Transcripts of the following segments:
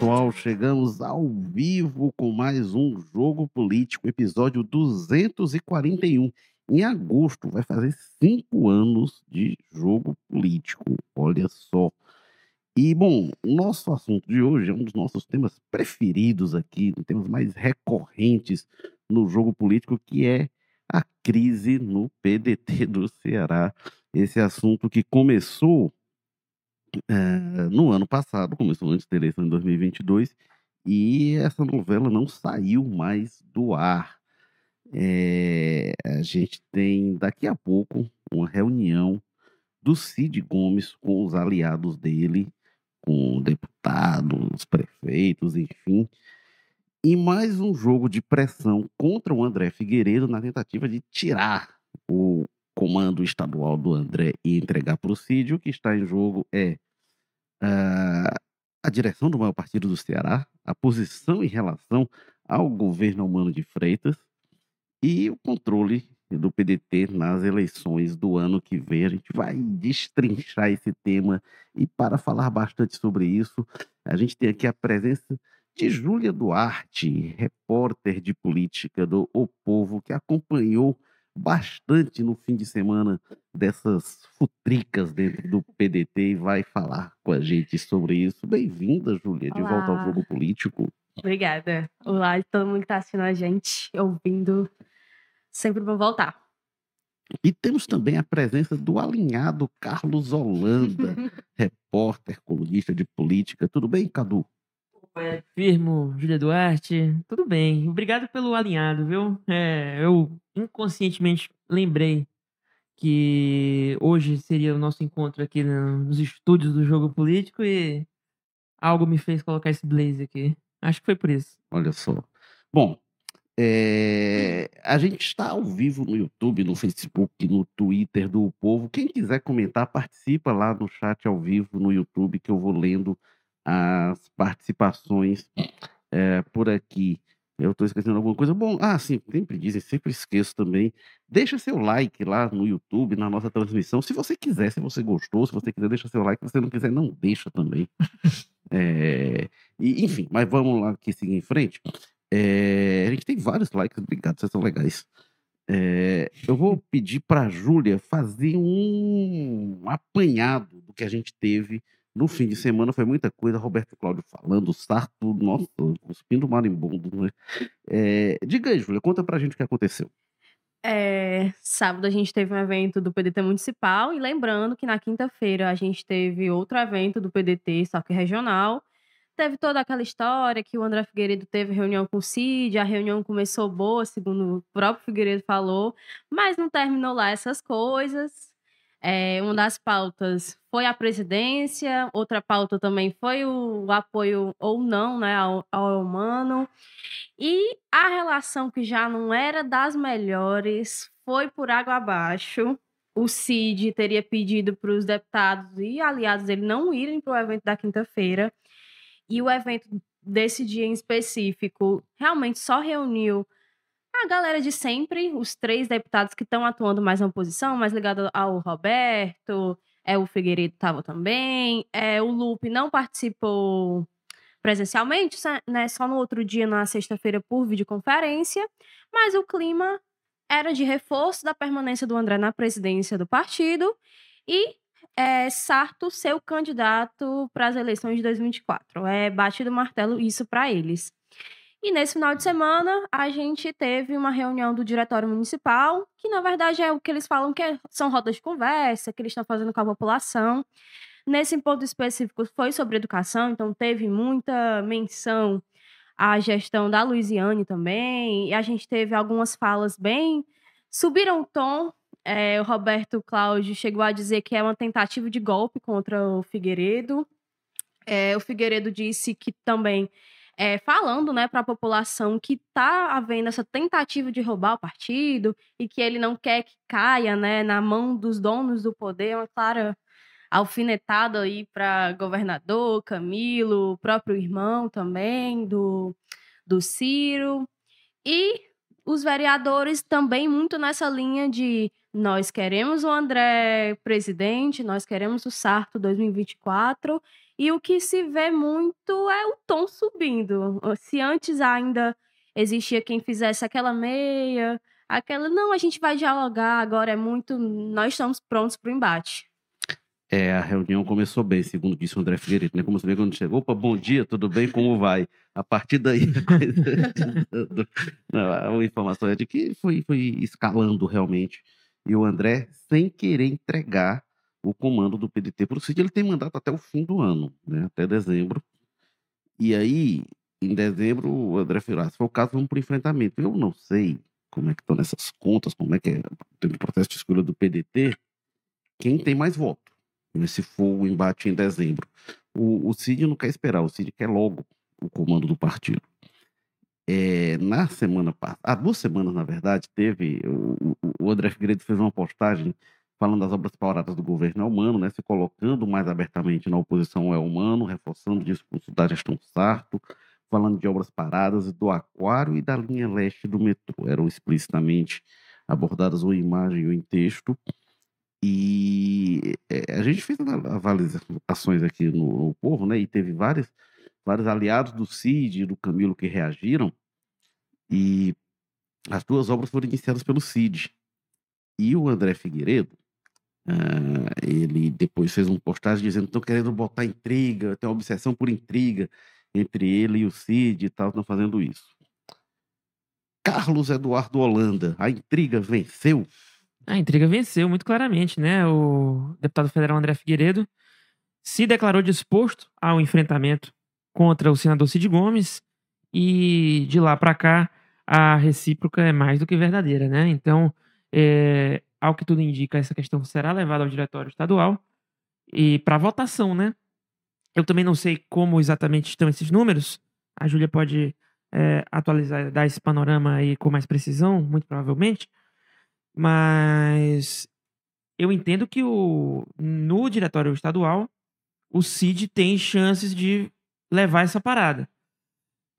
pessoal, chegamos ao vivo com mais um Jogo Político, episódio 241. Em agosto vai fazer cinco anos de Jogo Político, olha só. E, bom, o nosso assunto de hoje é um dos nossos temas preferidos aqui, temas mais recorrentes no jogo político, que é a crise no PDT do Ceará. Esse assunto que começou é, no ano passado, começou antes da eleição de 2022, e essa novela não saiu mais do ar. É, a gente tem daqui a pouco uma reunião do Cid Gomes com os aliados dele, com deputados, prefeitos, enfim, e mais um jogo de pressão contra o André Figueiredo na tentativa de tirar o comando estadual do André e entregar para o Cid. O que está em jogo é uh, a direção do maior partido do Ceará, a posição em relação ao governo humano de Freitas e o controle do PDT nas eleições do ano que vem. A gente vai destrinchar esse tema e para falar bastante sobre isso, a gente tem aqui a presença de Júlia Duarte, repórter de política do O Povo, que acompanhou bastante no fim de semana dessas futricas dentro do PDT e vai falar com a gente sobre isso. Bem-vinda, Júlia, de volta ao jogo político. Obrigada. Olá, todo mundo que está assistindo a gente, ouvindo. Sempre bom voltar. E temos também a presença do alinhado Carlos Holanda, repórter, colunista de política. Tudo bem, Cadu? É, firmo, Júlia Duarte, tudo bem. Obrigado pelo alinhado, viu? É, eu inconscientemente lembrei que hoje seria o nosso encontro aqui nos estúdios do Jogo Político e algo me fez colocar esse blaze aqui. Acho que foi por isso. Olha só. Bom, é, a gente está ao vivo no YouTube, no Facebook, no Twitter do Povo. Quem quiser comentar, participa lá no chat ao vivo no YouTube que eu vou lendo as participações é, por aqui. Eu estou esquecendo alguma coisa. Bom, ah, sim, sempre dizem, sempre esqueço também. Deixa seu like lá no YouTube, na nossa transmissão. Se você quiser, se você gostou, se você quiser, deixa seu like. Se você não quiser, não deixa também. é, e, enfim, mas vamos lá aqui seguir em frente. É, a gente tem vários likes, obrigado, vocês são legais. É, eu vou pedir para a Júlia fazer um apanhado do que a gente teve no fim de semana foi muita coisa, Roberto Cláudio falando, Sarto, nossa, cuspindo marimbondo, né? É, diga aí, Júlia, conta pra gente o que aconteceu. É, sábado a gente teve um evento do PDT municipal e lembrando que na quinta-feira a gente teve outro evento do PDT, só que regional. Teve toda aquela história que o André Figueiredo teve reunião com o Cid, a reunião começou boa, segundo o próprio Figueiredo falou, mas não terminou lá essas coisas. É, uma das pautas foi a presidência, outra pauta também foi o, apoio ou não né, ao, ao humano. E a relação que já não era das melhores foi por água abaixo. O Cid teria pedido para os deputados e aliados dele não irem para o evento da quinta-feira. E o evento desse dia em específico realmente só reuniu a galera de sempre, os três deputados que estão atuando mais na oposição, mais ligado ao Roberto, é o Figueiredo estava também, é o Lupe não participou presencialmente, né, só no outro dia, na sexta-feira, por videoconferência, mas o clima era de reforço da permanência do André na presidência do partido e é, Sarto ser o candidato para as eleições de 2024. É batido martelo isso para eles. E nesse final de semana, a gente teve uma reunião do Diretório Municipal, que na verdade é o que eles falam que é, são rodas de conversa, que eles estão fazendo com a população. Nesse ponto específico foi sobre educação, então teve muita menção à gestão da Luiziane também, e a gente teve algumas falas bem. subiram o tom. É, o Roberto Cláudio chegou a dizer que é uma tentativa de golpe contra o Figueiredo. É, o Figueiredo disse que também é, falando né, para a população que está havendo essa tentativa de roubar o partido e que ele não quer que caia né, na mão dos donos do poder, uma clara alfinetada aí para governador, Camilo, o próprio irmão também do, do Ciro. E os vereadores também muito nessa linha de nós queremos o André presidente, nós queremos o Sarto 2024 E o que se vê muito é o tom subindo. Se antes ainda existia quem fizesse aquela meia, aquela, não, a gente vai dialogar, agora é muito, nós estamos prontos para o embate. É, a reunião começou bem, segundo disse o André Figueiredo, né? Começou bem quando chegou. Opa, bom dia, tudo bem? Como vai? A partir daí, a, a informação é de que foi, foi escalando realmente. E o André, sem querer entregar o comando do PDT para o CID, ele tem mandato até o fim do ano, né? até dezembro. E aí, em dezembro, o André ah, se for o caso, vamos para o enfrentamento. Eu não sei como é que estão nessas contas, como é que é o processo de escolha do PDT, quem tem mais voto se for o embate em dezembro. O, o Cid não quer esperar, o Cid quer logo o comando do partido. É, na semana passada, há duas semanas, na verdade, teve. O, o André Figueiredo fez uma postagem falando das obras paradas do governo humano, né, se colocando mais abertamente na oposição ao humano, reforçando o discurso da gestão Sarto, falando de obras paradas do aquário e da linha leste do metrô. Eram explicitamente abordadas uma imagem e um texto. E é, a gente fez avaliações aqui no, no Povo, né? E teve vários, vários aliados do Cid e do Camilo que reagiram. E as duas obras foram iniciadas pelo Cid. E o André Figueiredo, uh, ele depois fez um postagem dizendo estão querendo botar intriga, tem uma obsessão por intriga entre ele e o Cid e tal, estão fazendo isso. Carlos Eduardo Holanda, a intriga venceu? A intriga venceu muito claramente, né? O deputado federal André Figueiredo se declarou disposto ao enfrentamento contra o senador Cid Gomes e de lá para cá a recíproca é mais do que verdadeira, né? Então, é, ao que tudo indica, essa questão será levada ao diretório estadual e para votação, né? Eu também não sei como exatamente estão esses números. A Júlia pode é, atualizar, dar esse panorama aí com mais precisão, muito provavelmente. Mas eu entendo que o, no diretório estadual, o CID tem chances de levar essa parada.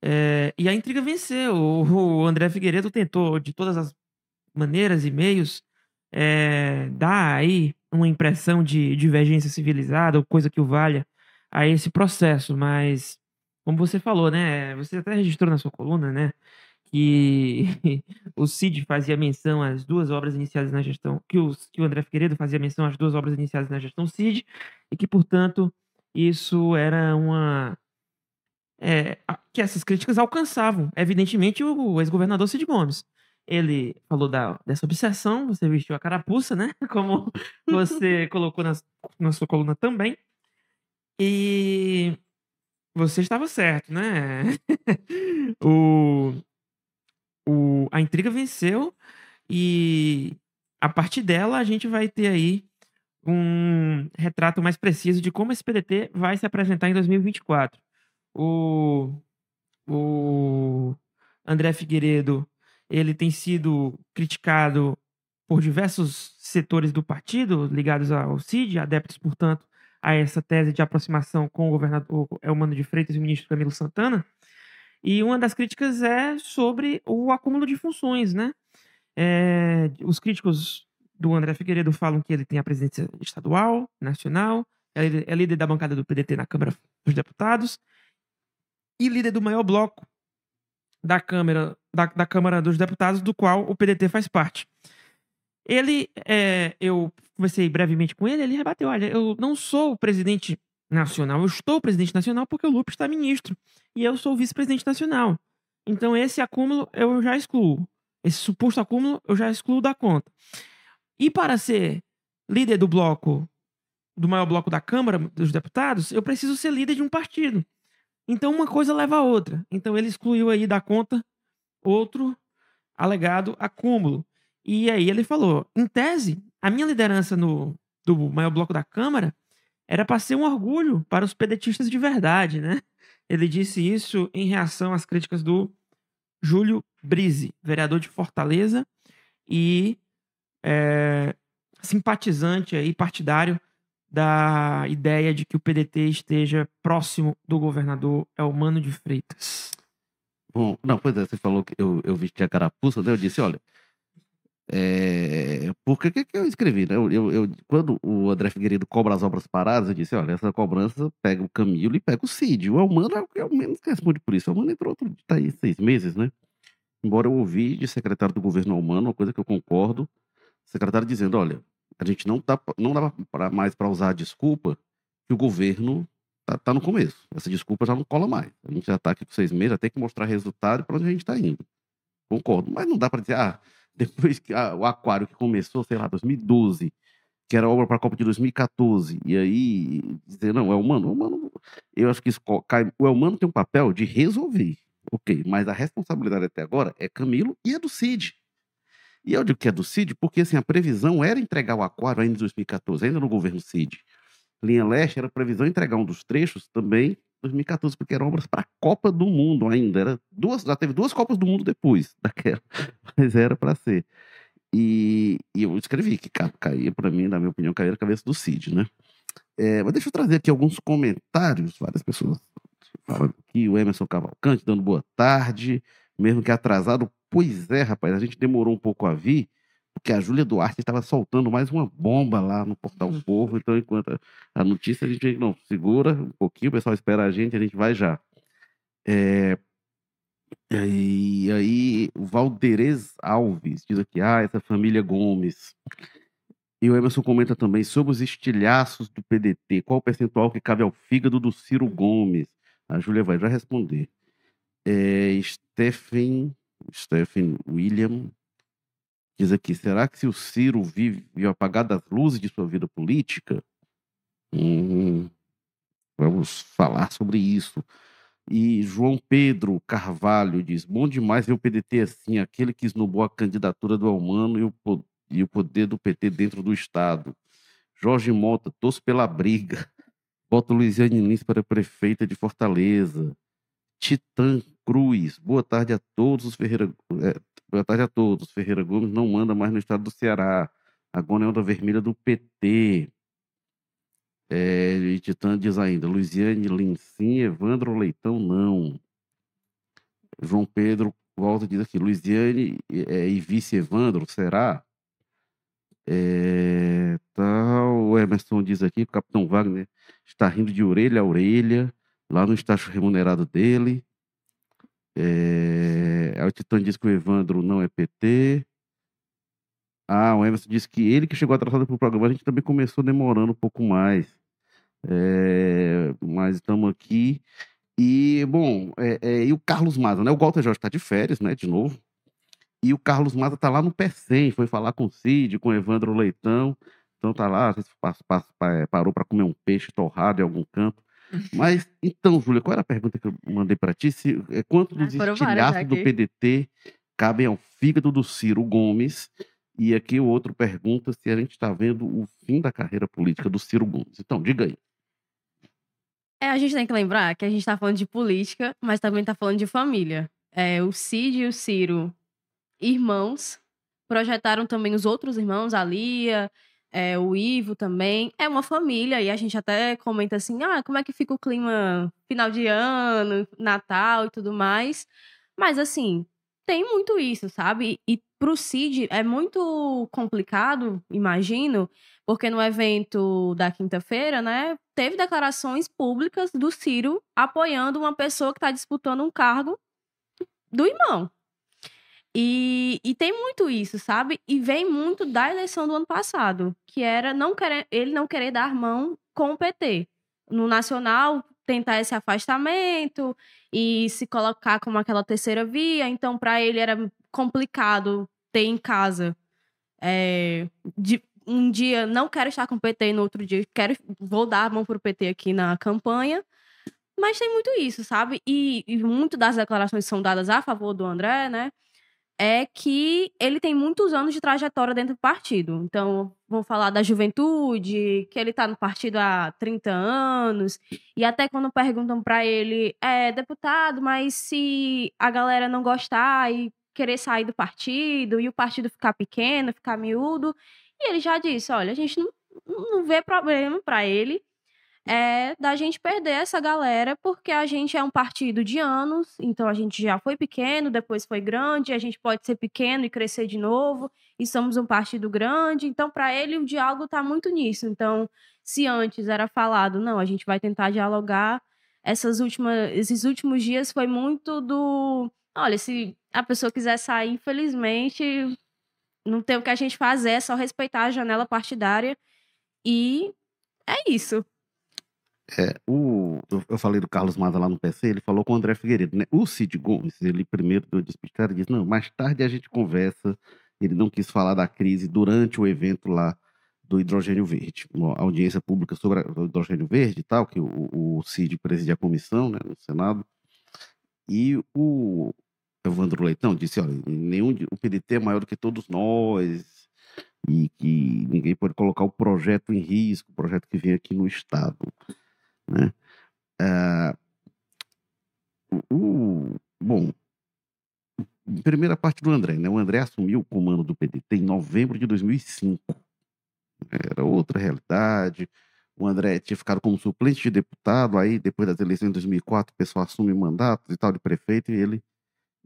É, e a intriga venceu. O, o, André Figueiredo tentou, de todas as maneiras e meios, é, dar aí uma impressão de divergência civilizada, ou coisa que o valha a esse processo. Mas, como você falou, né? Você até registrou na sua coluna, né? que o Cid fazia menção às duas obras iniciadas na gestão, que o, que o André Figueiredo fazia menção às duas obras iniciadas na gestão Cid, e que, portanto, isso era uma. É, que essas críticas alcançavam, evidentemente, o ex-governador Cid Gomes. Ele falou da, dessa obsessão, você vestiu a carapuça, né? Como você colocou na, na sua coluna também. E você estava certo, né? o, o, a intriga venceu e a partir dela a gente vai ter aí um retrato mais preciso de como esse PDT vai se apresentar em 2024. O, o André Figueiredo ele tem sido criticado por diversos setores do partido ligados ao CID, adeptos, portanto, a essa tese de aproximação com o governador Elmano de Freitas e o ministro Camilo Santana. E uma das críticas é sobre o acúmulo de funções, né? É, os críticos do André Figueiredo falam que ele tem a presidência estadual, nacional, é, é líder da bancada do PDT na Câmara dos Deputados e líder do maior bloco da Câmara, da, da Câmara dos Deputados, do qual o PDT faz parte. Ele, é, eu conversei brevemente com ele, ele rebateu: olha, eu não sou o presidente nacional. Eu estou presidente nacional porque o Lupe está ministro e eu sou vice-presidente nacional. Então esse acúmulo eu já excluo. Esse suposto acúmulo eu já excluo da conta. E para ser líder do bloco, do maior bloco da Câmara dos Deputados, eu preciso ser líder de um partido. Então uma coisa leva a outra. Então ele excluiu aí da conta outro alegado acúmulo. E aí ele falou: em tese, a minha liderança no do maior bloco da Câmara era para ser um orgulho para os pedetistas de verdade, né? Ele disse isso em reação às críticas do Júlio Brise, vereador de Fortaleza e é, simpatizante e partidário da ideia de que o PDT esteja próximo do governador Elmano de Freitas. Bom, não, pois é, você falou que eu, eu vesti a carapuça, né? Eu disse, olha, é, Porque que, que eu escrevi, né? Eu, eu, eu- quando o André Figueiredo cobra as obras paradas, eu disse: olha, essa cobrança pega o Camilo e pega o Cid. O Elmano é o que é menos responde por isso. O Elmano entrou outro tá aí seis meses, né? Embora eu ouvi de secretário do governo Elmano, uma coisa que eu concordo, secretário dizendo: olha, a gente não, tá, não dá mais para usar a desculpa que o governo tá, tá no começo. Essa desculpa já não cola mais. A gente já tá aqui com seis meses, já tem que mostrar resultado para onde a gente tá indo. Concordo. Mas não dá para dizer, ah, depois que ah, o Aquário que começou, sei lá, 2012, que era obra para a Copa de 2014, e aí dizer, não, é humano, humano, eu acho que isso cai, o Elmano tem um papel de resolver, ok, mas a responsabilidade até agora é Camilo e é do Cid. E eu digo que é do Cid porque assim, a previsão era entregar o Aquário ainda em 2014, ainda no governo Cid. Linha Leste era previsão entregar um dos trechos também em 2014, porque eram obras para a Copa do Mundo ainda. Era duas, já teve duas Copas do Mundo depois daquela, mas era para ser. E, e eu escrevi que ca- caía, para mim, na minha opinião, caía na cabeça do Cid, né? É, mas deixa eu trazer aqui alguns comentários, várias pessoas falando aqui, o Emerson Cavalcante dando boa tarde, mesmo que atrasado. Pois é, rapaz, a gente demorou um pouco a vir, porque a Júlia Duarte estava soltando mais uma bomba lá no Portal Uhum. Povo, então enquanto a- notícia a gente não segura um pouquinho, o pessoal espera a gente, a gente vai já. É, e aí, e aí, o Valderez Alves diz aqui, ah, essa família Gomes. E o Emerson comenta também sobre os estilhaços do PDT. Qual o percentual que cabe ao fígado do Ciro Gomes? A Júlia vai já responder. É, Stephen, Stephen William diz aqui: será que se o Ciro vive, apagado das luzes de sua vida política? Hum, vamos falar sobre isso. E João Pedro Carvalho diz: bom demais ver o PDT assim, aquele que esnobou a candidatura do Elmano e o, e o poder do PT dentro do Estado. Jorge Mota, torço pela briga. Bota Luiziane Lins para prefeita de Fortaleza. Titã Cruz, boa tarde a todos os Ferreira. é, boa tarde a todos. Ferreira Gomes não manda mais no estado do Ceará. Agora é onda vermelha do PT. É, e Titã diz ainda: Luiziane Lins sim, Evandro Leitão não. João Pedro volta diz aqui: Luiziane é, e vice Evandro, será? É, tal, o Emerson diz aqui o Capitão Wagner está rindo de orelha a orelha, lá no estágio remunerado dele. É, o Titã diz que o Evandro não é PT. Ah, o Emerson disse que ele que chegou atrasado para o programa, a gente também começou demorando um pouco mais. É, mas estamos aqui. E, bom, é, é, e o Carlos Maza, né? O Walter Jorge está de férias, né? De novo. E o Carlos Maza tá lá no PECEM, foi falar com o Cid, com o Evandro Leitão. Então tá lá, eh, parou para comer um peixe torrado em algum canto. Mas, então, Júlia, qual era a pergunta que eu mandei para ti? Se, é, quanto Ah, dos várias estilhaços do. PDT cabem ao fígado do Ciro Gomes? E aqui o outro pergunta se a gente está vendo o fim da carreira política do Ciro Gomes. Então, diga aí. É, a gente tem que lembrar que a gente tá falando de política, mas também tá falando de família. É, o Cid e o Ciro, irmãos, projetaram também os outros irmãos, a Lia, é, o Ivo também. É uma família, e a gente até comenta assim: ah, como é que fica o clima final de ano, Natal e tudo mais. Mas assim, tem muito isso, sabe? E pro Cid é muito complicado, imagino, porque no evento da quinta-feira, né, teve declarações públicas do Ciro apoiando uma pessoa que está disputando um cargo do irmão. E, e tem muito isso, sabe? E vem muito da eleição do ano passado, que era não querer, ele não querer dar mão com o PT. No Nacional, tentar esse afastamento e se colocar como aquela terceira via. Então, para ele era complicado ter em casa é, de- um dia não quero estar com o PT e no outro dia quero vou dar a mão pro PT aqui na campanha. Mas tem muito isso, sabe? E, e muito das declarações são dadas a favor do André, né? É que ele tem muitos anos de trajetória dentro do partido. Então, vou falar da juventude, que ele tá no partido há 30 anos. E até quando perguntam pra ele, é, deputado, mas se a galera não gostar e querer sair do partido e o partido ficar pequeno, ficar miúdo, e ele já disse, olha, a gente não, não vê problema pra ele é da gente perder essa galera, porque a gente é um partido de anos, então a gente já foi pequeno, depois foi grande, a gente pode ser pequeno e crescer de novo, e somos um partido grande, então para ele o diálogo está muito nisso. Então, se antes era falado, não, a gente vai tentar dialogar, essas últimas, esses últimos dias foi muito do, olha, se a pessoa quiser sair, infelizmente, não tem o que a gente fazer, é só respeitar a janela partidária e é isso. É, o, eu falei do Carlos Maza lá no PC, ele falou com o André Figueiredo, né? O Cid Gomes, ele primeiro deu despistar e disse: não, mais tarde a gente conversa. Ele não quis falar da crise durante o evento lá do hidrogênio verde, uma audiência pública sobre o hidrogênio verde e tal, que o, o Cid presidia a comissão né, no Senado. E o Evandro Leitão disse: olha, nenhum, o PDT é maior do que todos nós, e que ninguém pode colocar o projeto em risco, o projeto que vem aqui no Estado. Né? Ah, o, bom, primeira parte do André, né? O André assumiu o comando do PDT em novembro de 2005. Era outra realidade. O André tinha ficado como suplente de deputado, aí depois das eleições de 2004, o pessoal assume mandato e tal de prefeito e ele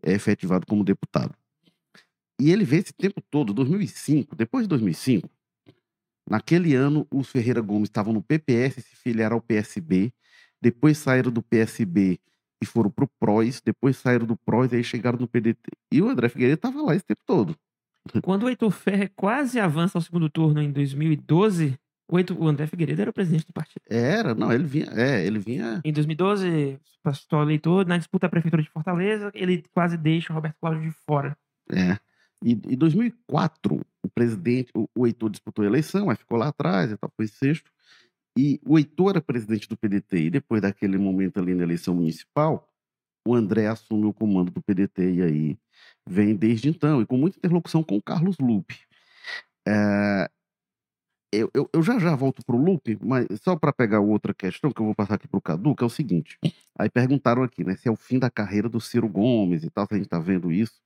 é efetivado como deputado. E ele vê esse tempo todo, 2005, depois de 2005, Naquele ano, os Ferreira Gomes estavam no PPS, se filiaram ao PSB, depois saíram do PSB e foram para o PROS, depois saíram do PROS e aí chegaram no PDT. E o André Figueiredo estava lá esse tempo todo. Quando o Heitor Ferre quase avança ao segundo turno em 2012, o, Heitor, o André Figueiredo era o presidente do partido. Era, não, ele vinha, é, ele vinha... Em 2012, pastor eleitor, na disputa da prefeitura de Fortaleza, ele quase deixa o Roberto Cláudio de fora. É. E em 2004, o presidente, o, o Heitor disputou a eleição, aí ficou lá atrás e tal, foi sexto. E o Heitor era presidente do PDT. E depois daquele momento ali na eleição municipal, o André assume o comando do PDT e aí vem desde então, e com muita interlocução com o Carlos Lupe. É, eu, eu, eu, já já volto para o Lupe, mas só para pegar outra questão que eu vou passar aqui para o Cadu, que é o seguinte. Aí perguntaram aqui, né, se é o fim da carreira do Ciro Gomes e tal, se a gente está vendo isso.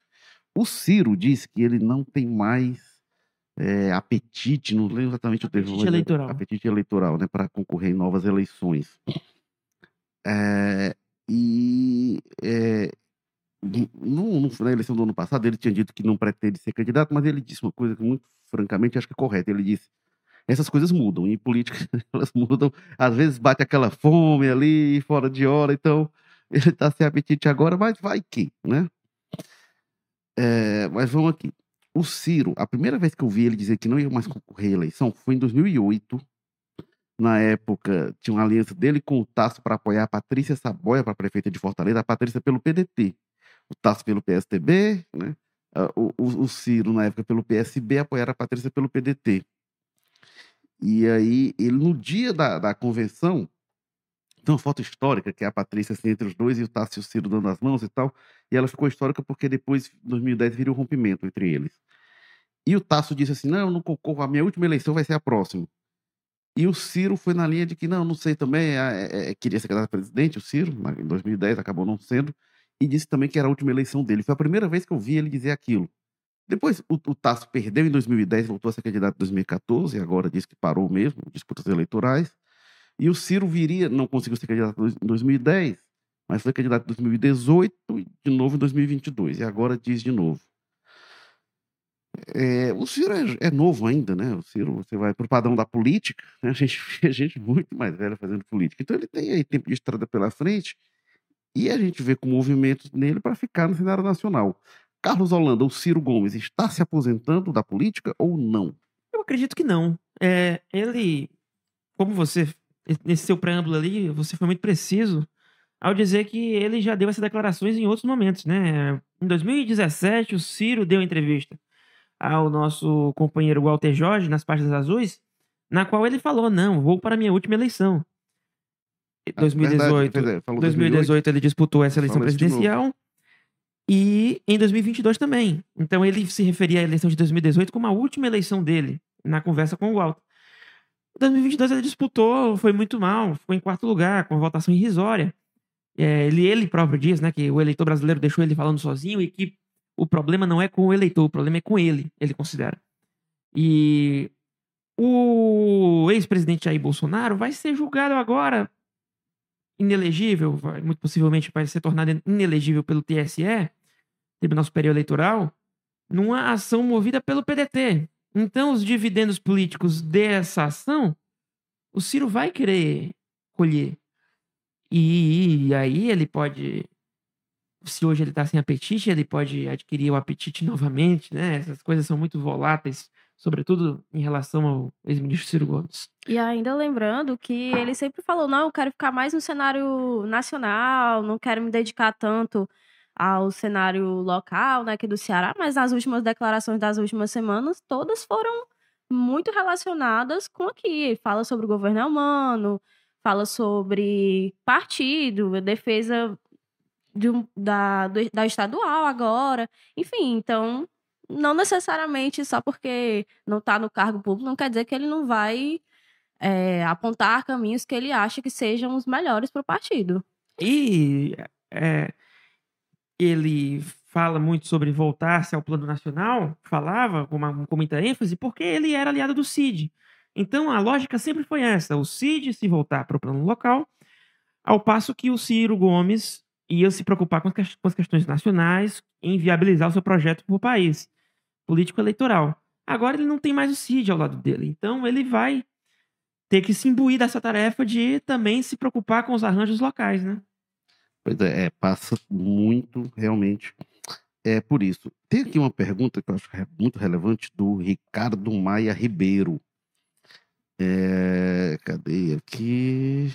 O Ciro diz que ele não tem mais é, apetite, não lembro exatamente apetite o termo, eleitoral. apetite eleitoral, né, para concorrer em novas eleições. É, e é, no, no, na eleição do ano passado ele tinha dito que não pretende ser candidato, mas ele disse uma coisa que muito francamente acho que é correta. Ele disse: essas coisas mudam, em política elas mudam, às vezes bate aquela fome ali, fora de hora, então ele está sem apetite agora, mas vai que, né? É, mas vamos aqui. O Ciro, a primeira vez que eu vi ele dizer que não ia mais concorrer à eleição foi em 2008. Na época, tinha uma aliança dele com o Tasso para apoiar a Patrícia Saboia para prefeita de Fortaleza, a Patrícia pelo PDT, o Tasso pelo PSTB, né? o, o, o Ciro, na época, pelo PSB, apoiaram a Patrícia pelo PDT. E aí, ele, no dia da, da convenção, tem uma foto histórica, que é a Patrícia assim, entre os dois e o Tássio Ciro dando as mãos e tal. E ela ficou histórica porque depois, em 2010, viria um rompimento entre eles. E o Tássio disse assim: não, eu não concorro, a minha última eleição vai ser a próxima. E o Ciro foi na linha de que, não, não sei também, é, é, é queria ser candidato a presidente, o Ciro, em 2010, acabou não sendo. E disse também que era a última eleição dele. Foi a primeira vez que eu vi ele dizer aquilo. Depois, o, o Tasso perdeu em 2010, voltou a ser candidato em 2014, e agora diz que parou mesmo, disputas eleitorais. E o Ciro viria, não conseguiu ser candidato em 2010, mas foi candidato em 2018 e de novo em 2022. E agora diz de novo. É, o Ciro é, é, novo ainda, né? O Ciro, você vai para o padrão da política, né? a gente vê gente muito mais velha fazendo política. Então ele tem aí tempo de estrada pela frente e a gente vê com movimentos nele para ficar no cenário nacional. Carlos Holanda, o Ciro Gomes está se aposentando da política ou não? Eu acredito que não. É, ele, como você nesse seu preâmbulo ali, você foi muito preciso ao dizer que ele já deu essas declarações em outros momentos, né? Em 2017, o Ciro deu entrevista ao nosso companheiro Walter Jorge nas páginas azuis, na qual ele falou: "Não, vou para a minha última eleição". Em 2018, verdade, 2018 ele disputou essa eleição presidencial e em 2022 também. Então ele se referia à eleição de 2018 como a última eleição dele na conversa com o Walter. 2022 ele disputou, foi muito mal, ficou em quarto lugar, com votação irrisória. É, ele, ele próprio diz né, que o eleitor brasileiro deixou ele falando sozinho e que o problema não é com o eleitor, o problema é com ele, ele considera. E O ex-presidente Jair Bolsonaro vai ser julgado agora inelegível, vai, muito possivelmente vai ser tornado inelegível pelo TSE, Tribunal Superior Eleitoral, numa ação movida pelo PDT. Então, os dividendos políticos dessa ação, o Ciro vai querer colher. E, aí ele pode se hoje ele está sem apetite, ele pode adquirir o apetite novamente, né? Essas coisas são muito voláteis, sobretudo em relação ao ex-ministro Ciro Gomes. E ainda lembrando que ele sempre falou: não, eu quero ficar mais no cenário nacional, não quero me dedicar tanto ao cenário local, né, aqui do Ceará, mas nas últimas declarações das últimas semanas, todas foram muito relacionadas com aqui. Fala sobre o governo humano, fala sobre partido, defesa de da, do, da estadual agora. Enfim, então, não necessariamente só porque não está no cargo público, não quer dizer que ele não vai é, apontar caminhos que ele acha que sejam os melhores para o partido. E é, ele fala muito sobre voltar-se ao plano nacional, falava com, uma, com muita ênfase, porque ele era aliado do CID. Então a lógica sempre foi essa: o CID se voltar para o plano local, ao passo que o Ciro Gomes ia se preocupar com as, com as questões nacionais, em viabilizar o seu projeto para o país, político-eleitoral. Agora ele não tem mais o CID ao lado dele, então ele vai ter que se imbuir dessa tarefa de também se preocupar com os arranjos locais, né? Pois é, é passa muito, realmente. É por isso. Tem aqui uma pergunta que eu acho muito relevante do Ricardo Maia Ribeiro. É, cadê aqui?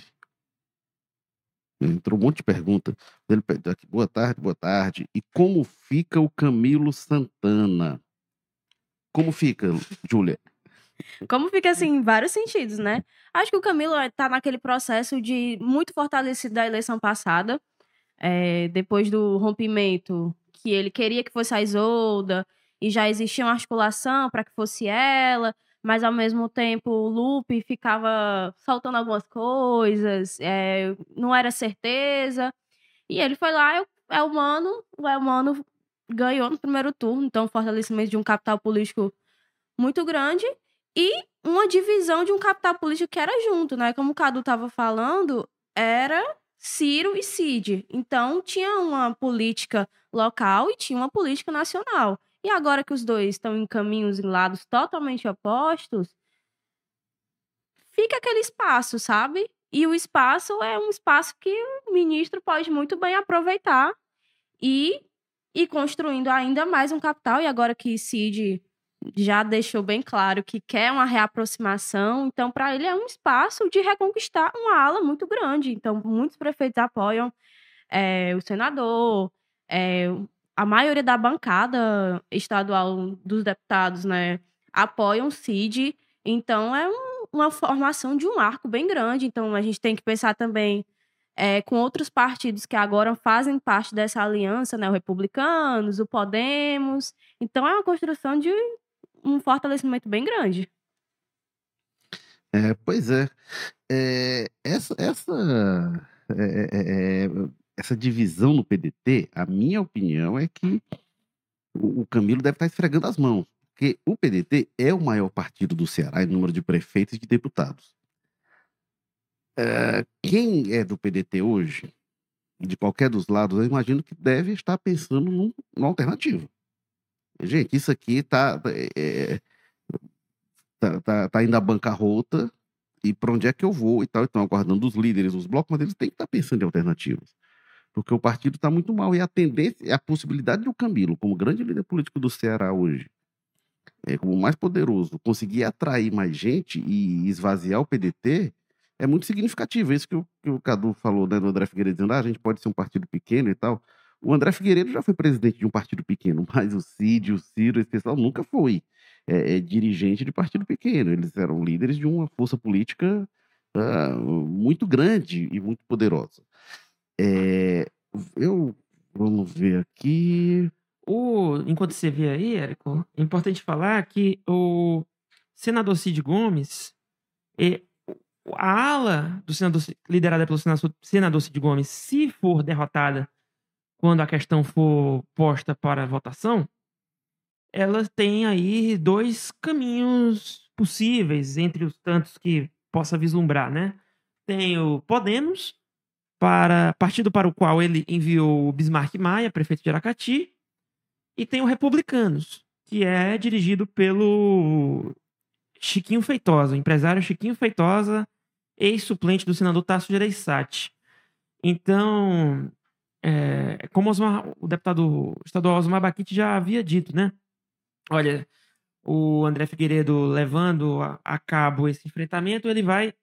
Entrou um monte de pergunta. Ele aqui, boa tarde, boa tarde. E como fica o Camilo Santana? Como fica, Júlia? Como fica assim, em vários sentidos, né? Acho que o Camilo está naquele processo de muito fortalecido da eleição passada, é, depois do rompimento, que ele queria que fosse a Isolda, e já existia uma articulação para que fosse ela mas ao mesmo tempo o Lupe ficava soltando algumas coisas, é, não era certeza. E ele foi lá, é, é o Mano, o Elmano ganhou no primeiro turno, então fortalecimento de um capital político muito grande e uma divisão de um capital político que era junto, né? Como o Cadu estava falando, era Ciro e Cid. Então tinha uma política local e tinha uma política nacional. E agora que os dois estão em caminhos em lados totalmente opostos, fica aquele espaço, sabe? E o espaço é um espaço que o ministro pode muito bem aproveitar e ir construindo ainda mais um capital. E agora que Cid já deixou bem claro que quer uma reaproximação, então para ele é um espaço de reconquistar uma ala muito grande. Então muitos prefeitos apoiam é, o senador, é, a maioria da bancada estadual dos deputados, né, apoiam o CID. Então, é um, uma formação de um arco bem grande. Então, a gente tem que pensar também é, com outros partidos que agora fazem parte dessa aliança, né, o Republicanos, o Podemos. Então, é uma construção de um fortalecimento bem grande. É, pois é. é essa, essa é, é, é essa divisão no PDT, a minha opinião é que o, Camilo deve estar esfregando as mãos. Porque o PDT é o maior partido do Ceará em número de prefeitos e de deputados. É, quem é do PDT hoje, de qualquer dos lados, eu imagino que deve estar pensando num, numa alternativa. Gente, isso aqui está é, tá, tá, tá indo à bancarrota e para onde é que eu vou e tal. Estão aguardando os líderes, os blocos, mas eles têm que estar pensando em alternativas porque o partido está muito mal. E a tendência, a possibilidade do Camilo, como grande líder político do Ceará hoje, é, como mais poderoso, conseguir atrair mais gente e esvaziar o PDT, é muito significativo. Isso que o, que o Cadu falou né, do André Figueiredo, dizendo ah, a gente pode ser um partido pequeno e tal. O André Figueiredo já foi presidente de um partido pequeno, mas o Cid, o Ciro, esse pessoal nunca foi é, é, dirigente de partido pequeno. Eles eram líderes de uma força política uh, muito grande e muito poderosa. É, eu vamos ver aqui. O, enquanto você vê aí, Érico, é importante falar que o senador Cid Gomes, é, a ala do senador, liderada pelo senador, Cid Gomes, se for derrotada quando a questão for posta para votação, ela tem aí dois caminhos possíveis, entre os tantos que possa vislumbrar, né? Tem o Podemos, para partido para o qual ele enviou o Bismarck Maia, prefeito de Aracati, e tem o Republicanos, que é dirigido pelo Chiquinho Feitosa, empresário Chiquinho Feitosa, ex-suplente do senador Tasso Gereissati. Então, é, como Osmar, o deputado estadual Osmar Baquite já havia dito, né? Olha, o André Figueiredo levando a, a cabo esse enfrentamento, ele vai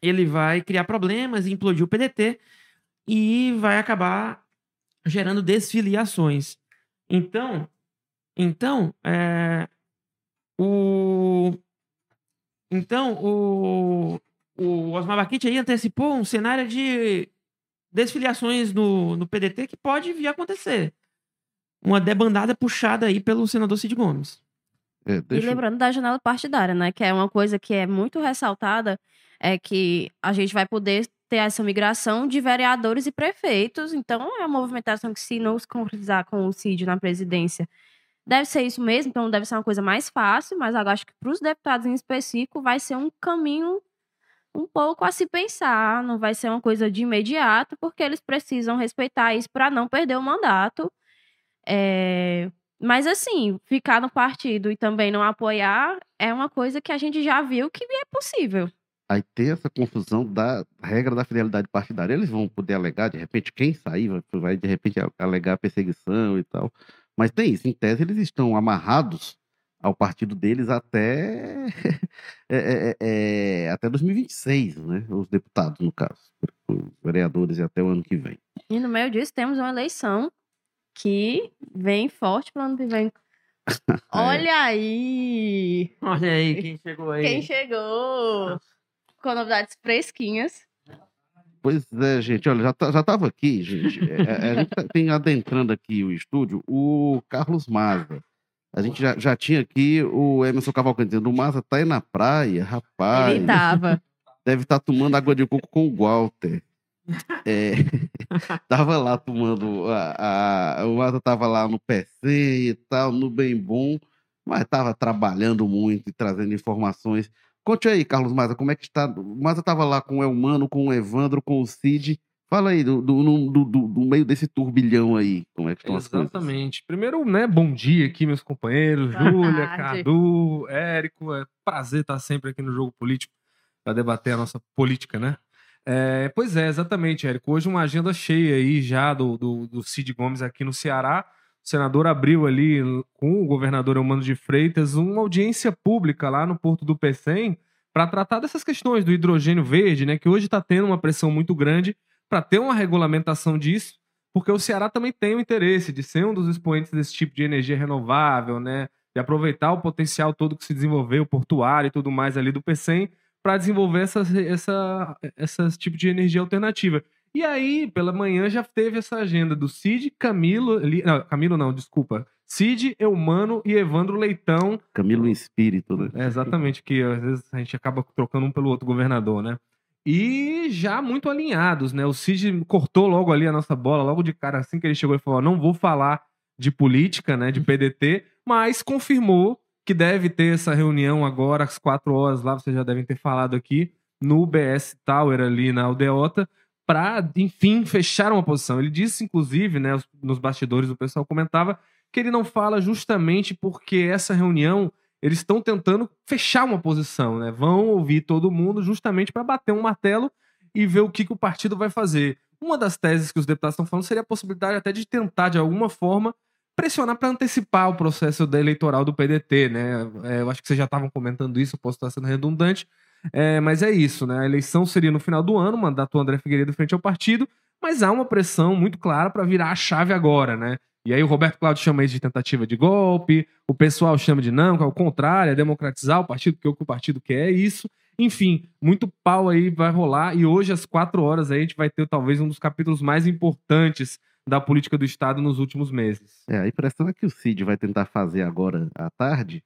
ele vai criar problemas, implodir o PDT e vai acabar gerando desfiliações. Então, então, é, o então o, o Osmar Baquite aí antecipou um cenário de desfiliações no, no PDT que pode vir a acontecer. Uma debandada puxada aí pelo senador Cid Gomes. É, e lembrando da janela partidária, né? Que é uma coisa que é muito ressaltada, é que a gente vai poder ter essa migração de vereadores e prefeitos. Então, é uma movimentação que, se não se concretizar com o Cid na presidência, deve ser isso mesmo. Então, deve ser uma coisa mais fácil. Mas eu acho que para os deputados em específico, vai ser um caminho um pouco a se pensar. Não vai ser uma coisa de imediato, porque eles precisam respeitar isso para não perder o mandato. É, mas assim, ficar no partido e também não apoiar é uma coisa que a gente já viu que é possível. Aí tem essa confusão da regra da fidelidade partidária. Eles vão poder alegar, de repente, quem sair vai, de repente alegar perseguição e tal. Mas tem isso, em tese eles estão amarrados ao partido deles até é, é, é, é até 2026, né? Os deputados, no caso, os vereadores e até o ano que vem. E no meio disso temos uma eleição que vem forte para o ano que vem. Olha aí! Olha aí quem chegou aí. Quem chegou! Com novidades fresquinhas. Pois é, gente, olha, já, tá, já tava aqui, gente. É, é, a gente tá, tem adentrando aqui o estúdio o Carlos Maza. A gente já, já tinha aqui o Emerson Cavalcante dizendo: o Maza tá aí na praia, rapaz. Ele tava. Deve estar tá tomando água de coco com o Walter. É, tava lá tomando. A, a, o Asa tava lá no PC e tal, no Bem Bom, mas tava trabalhando muito e trazendo informações. Conte aí, Carlos Maza, como é que está? O Maza tava lá com o Elmano, com o Evandro, com o Cid. Fala aí, do, do, do, do, meio desse turbilhão aí, como é que estão as coisas? Exatamente. Primeiro, né, bom dia aqui, meus companheiros, Júlia, Cadu, Érico. É prazer estar sempre aqui no Jogo Político para debater a nossa política, né? É, pois é, exatamente, Érico. Hoje uma agenda cheia aí já do, do, do Cid Gomes aqui no Ceará. O senador abriu ali com o governador Eumano de Freitas uma audiência pública lá no Porto do Pecém para tratar dessas questões do hidrogênio verde, né? Que hoje está tendo uma pressão muito grande para ter uma regulamentação disso, porque o Ceará também tem o interesse de ser um dos expoentes desse tipo de energia renovável, né? De aproveitar o potencial todo que se desenvolveu, portuário e tudo mais ali do Pecém para desenvolver essa, essa, essa tipo de energia alternativa. E aí, pela manhã, já teve essa agenda do Cid, Camilo. Não, Camilo não, desculpa. Cid, Eumano e Evandro Leitão. Camilo em espírito, né? É, exatamente, que às vezes a gente acaba trocando um pelo outro governador, né? E já muito alinhados, né? O Cid cortou logo ali a nossa bola, logo de cara, assim que ele chegou e falou: não vou falar de política, né? De PDT, mas confirmou que deve ter essa reunião agora às quatro horas lá, vocês já devem ter falado aqui, no BS Tower ali na Aldeota, para, enfim, fechar uma posição. Ele disse, inclusive, né, nos bastidores o pessoal comentava, que ele não fala justamente porque essa reunião eles estão tentando fechar uma posição, né? Vão ouvir todo mundo justamente para bater um martelo e ver o que, que o partido vai fazer. Uma das teses que os deputados estão falando seria a possibilidade até de tentar, de alguma forma, pressionar para antecipar o processo eleitoral do PDT, né? É, eu acho que vocês já estavam comentando isso, posso estar sendo redundante, é, mas é isso, né? A eleição seria no final do ano, mandato André Figueiredo frente ao partido, mas há uma pressão muito clara para virar a chave agora, né? E aí o Roberto Cláudio chama isso de tentativa de golpe, o pessoal chama de não, que é o contrário, é democratizar o partido, porque o que o partido quer é isso. Enfim, muito pau aí vai rolar e hoje às quatro horas aí a gente vai ter talvez um dos capítulos mais importantes da política do Estado nos últimos meses. É, a impressão é que o Cid vai tentar fazer agora à tarde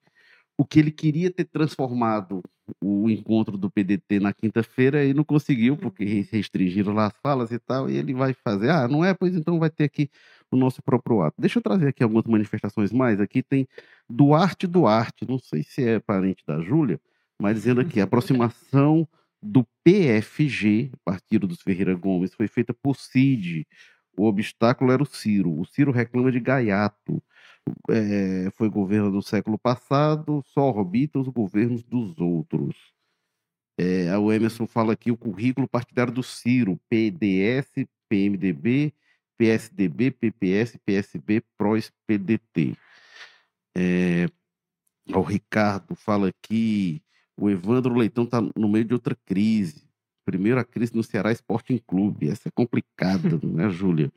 o que ele queria ter transformado o encontro do PDT na quinta-feira e não conseguiu, porque restringiram lá as falas e tal, e ele vai fazer, ah, não é? Pois então vai ter aqui o nosso próprio ato. Deixa eu trazer aqui algumas manifestações mais. Aqui tem Duarte Duarte, não sei se é parente da Júlia, mas dizendo aqui, a aproximação do PFG, Partido dos Ferreira Gomes, foi feita por Cid. O obstáculo era o Ciro. O Ciro reclama de gaiato. É, foi governo do século passado, só orbita os governos dos outros. É, o Emerson fala aqui o currículo partidário do Ciro, PDS, PMDB, PSDB, PPS, PSB, PROS, PDT. É, o Ricardo fala aqui, o Evandro Leitão está no meio de outra crise. Primeiro a crise no Ceará Sporting Clube. Essa é complicada, né, Júlia?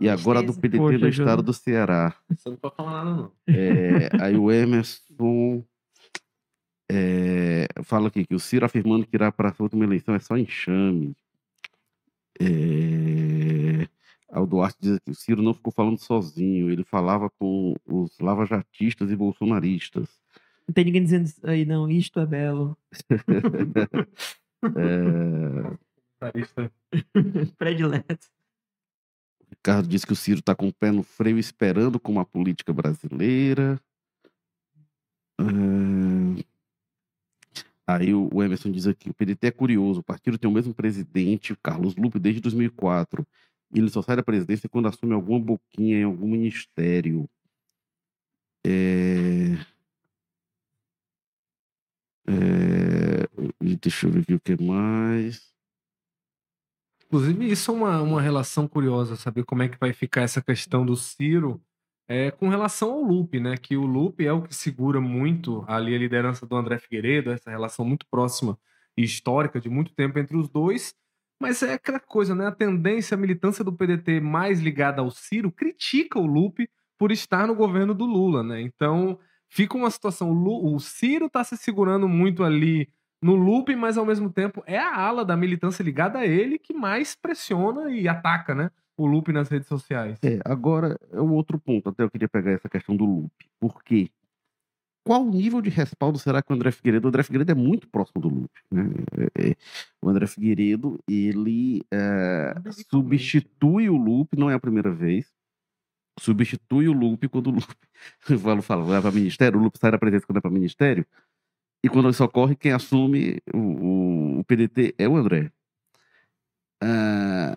E agora a do PDT Poxa, no estado do Ceará. Você não pode falar nada, não. É, aí o Emerson é, fala aqui que o Ciro afirmando que irá para a última eleição é só enxame. É, o Duarte diz que o Ciro não ficou falando sozinho, ele falava com os lavajatistas e bolsonaristas. Não tem ninguém dizendo aí, não. Isto é belo. É. Predileto. Ricardo diz que o Ciro está com o pé no freio esperando como a política brasileira. É, Aí o o Emerson diz aqui, o PDT é curioso, o partido tem o mesmo presidente, o Carlos Lupe, desde 2004. Ele só sai da presidência quando assume alguma boquinha em algum ministério. É... É... Deixa eu ver aqui o que mais. Inclusive, isso é uma, uma relação curiosa, saber como é que vai ficar essa questão do Ciro é, com relação ao Lupe, né? Que o Lupe é o que segura muito ali a liderança do André Figueiredo, essa relação muito próxima e histórica de muito tempo entre os dois. Mas é aquela coisa, né? A tendência, a militância do PDT mais ligada ao Ciro critica o Lupe por estar no governo do Lula, né? Então fica uma situação. O, Ciro tá se segurando muito ali no Lupe, mas ao mesmo tempo é a ala da militância ligada a ele que mais pressiona e ataca, né? O Lupe nas redes sociais. É, agora é um outro ponto, até eu queria pegar essa questão do Lupe. Por quê? Qual o nível de respaldo será que o André Figueiredo... O André Figueiredo é muito próximo do Lupe. Né? É, é, o André Figueiredo, ele é, substitui o Lupe, não é a primeira vez, substitui o Lupe quando o Lupe eu falo, falo, vai para ministério, o Lupe sai da presidência quando é para ministério, e quando isso ocorre, quem assume o, o- o PDT é o André. Ah,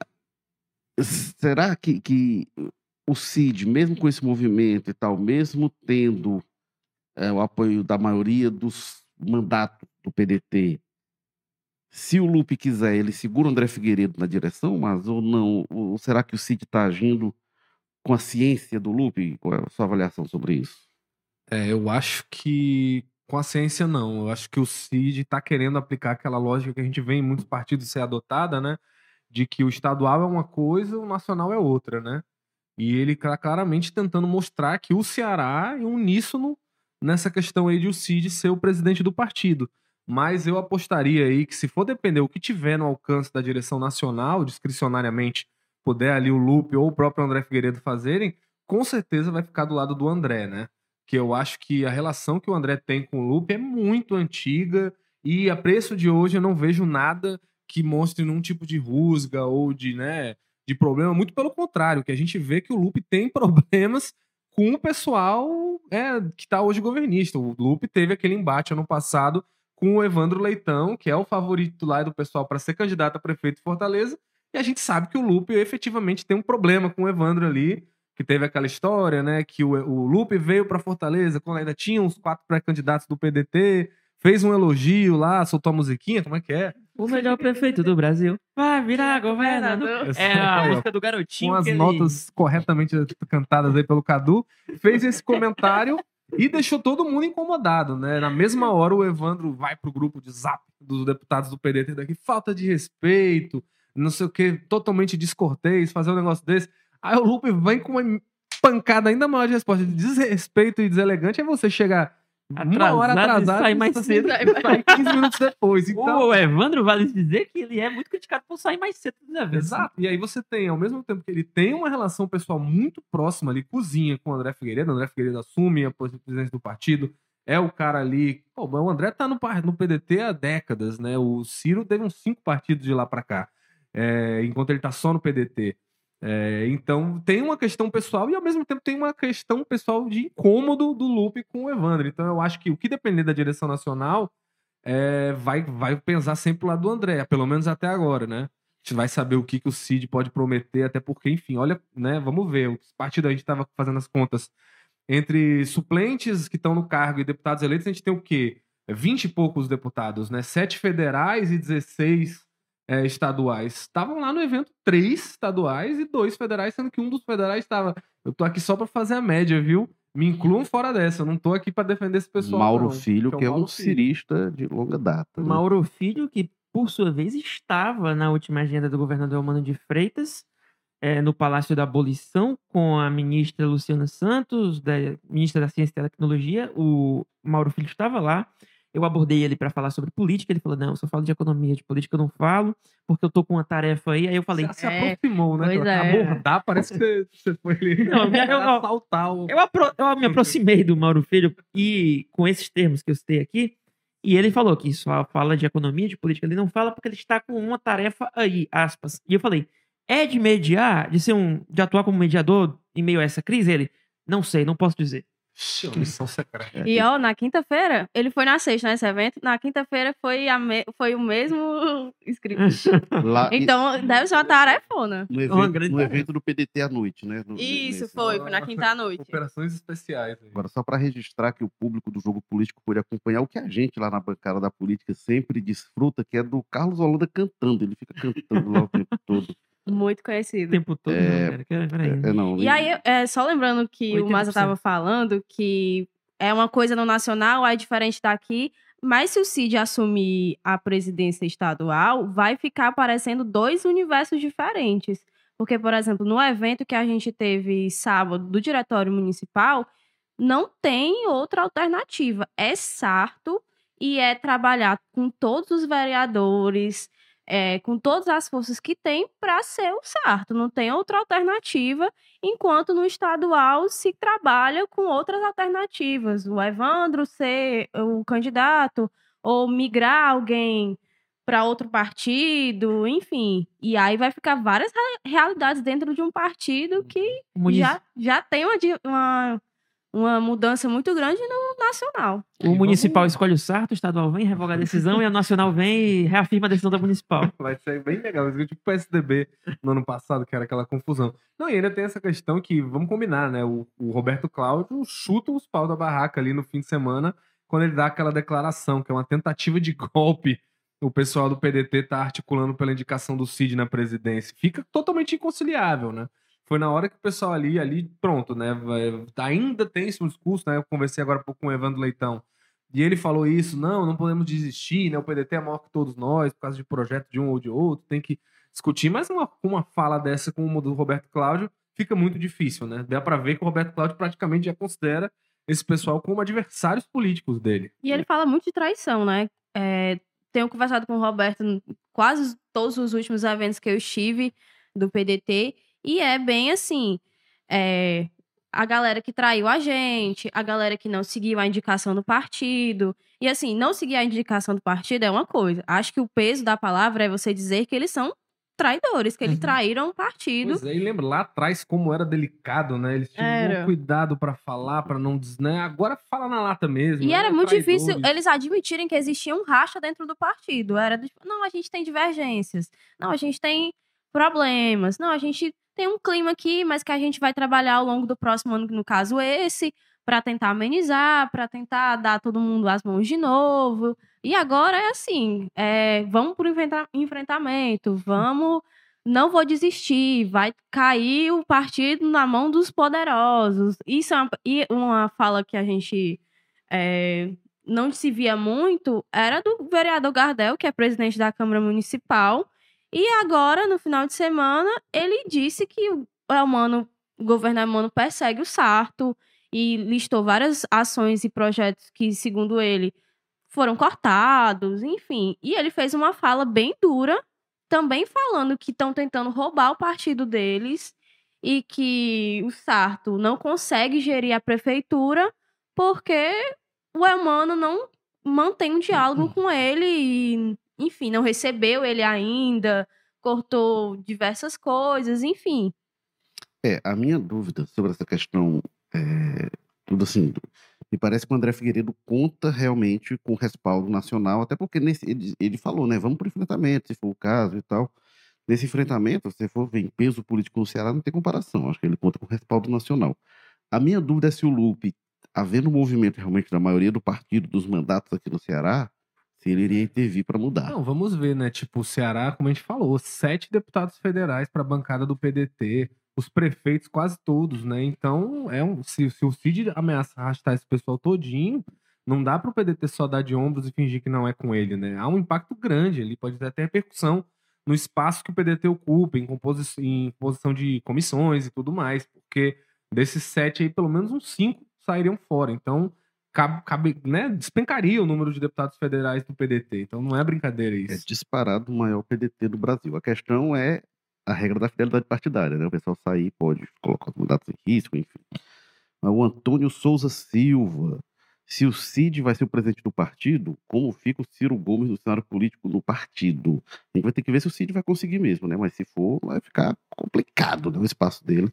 será que, que o Cid, mesmo com esse movimento e tal, mesmo tendo é, o apoio da maioria dos mandatos do PDT, se o Lupe quiser, ele segura o André Figueiredo na direção, mas ou não? Ou será que o Cid está agindo com a ciência do Lupe? Qual é a sua avaliação sobre isso? É, eu acho que com a ciência não. Eu acho que o Cid está querendo aplicar aquela lógica que a gente vê em muitos partidos ser adotada, né? De que o estadual é uma coisa, o nacional é outra, né? E ele está claramente tentando mostrar que o Ceará é uníssono nessa questão aí de o Cid ser o presidente do partido. Mas eu apostaria aí que se for depender o que tiver no alcance da direção nacional, discricionariamente, puder ali o Lupe ou o próprio André Figueiredo fazerem, com certeza vai ficar do lado do André, né? que eu acho que a relação que o André tem com o Lupe é muito antiga e a preço de hoje eu não vejo nada que mostre nenhum tipo de rusga ou de, né, de problema, muito pelo contrário, que a gente vê que o Lupe tem problemas com o pessoal é, que está hoje governista. O Lupe teve aquele embate ano passado com o Evandro Leitão, que é o favorito lá do pessoal para ser candidato a prefeito de Fortaleza, e a gente sabe que o Lupe efetivamente tem um problema com o Evandro ali, que teve aquela história, né? Que o, o Lupe veio para Fortaleza quando ainda tinha uns quatro pré-candidatos do PDT, fez um elogio lá, soltou a musiquinha, como é que é? O melhor prefeito do Brasil vai virar governador. É a Aí, ó, música do garotinho. com as que ele- notas corretamente cantadas aí pelo Cadu, fez esse comentário e deixou todo mundo incomodado, né? Na mesma hora o Evandro vai pro grupo de zap dos deputados do PDT daqui, falta de respeito, não sei o que, totalmente descortês, fazer um negócio desse. Aí o Lupe vem com uma pancada ainda maior de resposta, de desrespeito e deselegante, é você chegar uma hora Atrasado atrasado e mais sai- cedo. sai 15 minutos depois. Então, O Evandro vale dizer que ele é muito criticado por sair mais cedo da vez. Exato. E aí você tem, ao mesmo tempo que ele tem uma relação pessoal muito próxima ali, cozinha com o André Figueiredo, o André Figueiredo assume a presidência do partido, é o cara ali. Pô, o André tá no, no PDT há décadas, né? O Ciro teve uns cinco partidos de lá pra cá, é, enquanto ele tá só no PDT. É, então tem uma questão pessoal e ao mesmo tempo tem uma questão pessoal de incômodo do Lupe com o Evandro. Então eu acho que o que depender da direção nacional é, vai, vai pensar sempre lá do André, pelo menos até agora, né? A gente vai saber o que, que o Cid pode prometer, até porque, enfim, olha, né? Vamos ver. O partido a gente estava fazendo as contas entre suplentes que estão no cargo e deputados eleitos, a gente tem o quê? 20 e poucos deputados, né? Sete federais e 16 é, estaduais. Estavam lá no evento três estaduais e dois federais, sendo que um dos federais estava. Eu tô aqui só para fazer a média, viu? Me incluam fora dessa, eu não tô aqui para defender esse pessoal. Mauro não, Filho, que é, Mauro um Filho. cirista de longa data. né? Mauro Filho, que por sua vez estava na última agenda do governador Eumano de Freitas, eh, no Palácio da Abolição, com a ministra Luciana Santos, da ministra da Ciência e Tecnologia. O Mauro Filho estava lá. Eu abordei ele para falar sobre política. Ele falou: Não, eu só falo de economia, de política eu não falo, porque eu tô com uma tarefa aí. Aí eu falei: Você se É, aproximou, né? pois é. Abordar, parece que você, você foi ali. Não, eu- eu- assaltar o. Eu, apro- eu me aproximei do Mauro Filho e com esses termos que eu citei aqui, e ele falou que só fala de economia, de política, ele não fala porque ele está com uma tarefa aí, aspas. E eu falei, é de mediar, de ser um, de atuar como mediador em meio a essa crise? Ele, não sei, não posso dizer. Uma missão secreta. E ó, na quinta-feira, ele foi na sexta nesse evento, na quinta-feira foi, a me- foi o mesmo script. Lá, e- Então, deve ser uma tarefona. no, uma evento, grande no evento do PDT à noite, né? No- Isso, nesse- foi, foi na quinta à noite. Operações especiais. aí. Agora, só para registrar que o público do jogo político pôde acompanhar o que a gente lá na bancada da política sempre desfruta, que é do Carlos Holanda cantando. Ele fica cantando lá o tempo todo. Muito O conhecido. tempo todo, É, não, cara. Peraí. É, não, E aí, é, só lembrando que o Maza 80%. estava falando que é uma coisa no nacional, é diferente daqui, mas se o Cid assumir a presidência estadual, vai ficar parecendo dois universos diferentes. Porque, por exemplo, no evento que a gente teve sábado do Diretório Municipal, não tem outra alternativa. É sarto e é trabalhar com todos os vereadores, é, com todas as forças que tem para ser o sarto. Não tem outra alternativa enquanto no estadual se trabalha com outras alternativas. O Evandro ser o candidato, ou migrar alguém para outro partido, enfim. E aí vai ficar várias re- realidades dentro de um partido que O munici- já, já tem uma, uma, uma mudança muito grande no nacional. o municipal escolhe o Sarto, o estadual vem, revoga a decisão, e a nacional vem e reafirma a decisão da municipal. Vai ser bem legal. Isso Tipo o PSDB no ano passado, que era aquela confusão. Não, e ainda tem essa questão que, vamos combinar, né? O, o Roberto Cláudio chuta os pau da barraca ali no fim de semana, quando ele dá aquela declaração, que é uma tentativa de golpe. O pessoal do PDT tá articulando pela indicação do Cid na presidência. Fica totalmente inconciliável, né? Foi na hora que o pessoal ali, ali, pronto, né? ainda tem esse discurso, né? Eu conversei agora pouco com o Evandro Leitão. E ele falou isso, não, não podemos desistir, né? O PDT é maior que todos nós, por causa de projeto de um ou de outro, tem que discutir. Mas uma, uma fala dessa como a do Roberto Cláudio fica muito difícil, né? Dá pra ver que o Roberto Cláudio praticamente já considera esse pessoal como adversários políticos dele. E ele fala muito de traição, né? É, tenho conversado com o Roberto em quase todos os últimos eventos que eu estive do PDT. E é bem assim: é, a galera que traiu a gente, a galera que não seguiu a indicação do partido. E assim, não seguir a indicação do partido é uma coisa. Acho que o peso da palavra é você dizer que eles são traidores, que eles Uhum. traíram o partido. Pois é, e lembra lá atrás como era delicado, né? Eles tinham Era. cuidado pra falar, pra não dizer, né? Agora fala na lata mesmo. E né? era muito difícil Traidores. eles admitirem que existia um racha dentro do partido. Era do tipo, não, a gente tem divergências. Não, a gente tem problemas. Não, a gente tem um clima aqui, mas que a gente vai trabalhar ao longo do próximo ano, no caso esse, para tentar amenizar, para tentar dar todo mundo as mãos de novo. E agora é assim, é, vamos pro enfrenta- enfrentamento, vamos não vou desistir, vai cair o partido na mão dos poderosos. Isso é uma, uma fala que a gente é, não se via muito, era do vereador Gardel, que é presidente da Câmara Municipal. E agora, no final de semana, ele disse que o Elmano, o governo Elmano persegue o Sarto e listou várias ações e projetos que, segundo ele, foram cortados, enfim. E ele fez uma fala bem dura, também falando que estão tentando roubar o partido deles e que o Sarto não consegue gerir a prefeitura porque o Elmano não mantém um diálogo com ele e, enfim, não recebeu ele ainda, cortou diversas coisas, enfim. É, a minha dúvida sobre essa questão, é, tudo assim, me parece que o André Figueiredo conta realmente com respaldo nacional, até porque nesse, ele, ele falou, né, vamos para o enfrentamento, se for o caso e tal. Nesse enfrentamento, se for ver peso político no Ceará, não tem comparação, acho que ele conta com respaldo nacional. A minha dúvida é se o Lupe, havendo um movimento realmente da maioria do partido, dos mandatos aqui no Ceará, se ele iria intervir para mudar. Não, vamos ver, né? Tipo, o Ceará, como a gente falou, sete deputados federais para a bancada do PDT, os prefeitos quase todos, né? Então, é um, se, se o Cid ameaçar arrastar esse pessoal todinho, não dá para o PDT só dar de ombros e fingir que não é com ele, né? Há um impacto grande, ele pode ter até repercussão no espaço que o PDT ocupa, em, composi em composição de comissões e tudo mais, porque desses sete aí, pelo menos uns cinco sairiam fora. Então, cabe, cabe, né, despencaria o número de deputados federais do PDT. Então não é brincadeira É isso. disparado o maior PDT do Brasil. A questão é a regra da fidelidade partidária, né? O pessoal sair pode colocar os mandatos em risco, enfim. Mas o Antônio Souza Silva, se o Cid vai ser o presidente do partido, como fica o Ciro Gomes no cenário político no partido? A gente vai ter que ver se o Cid vai conseguir mesmo, né? Mas se for, vai ficar complicado né, o espaço dele.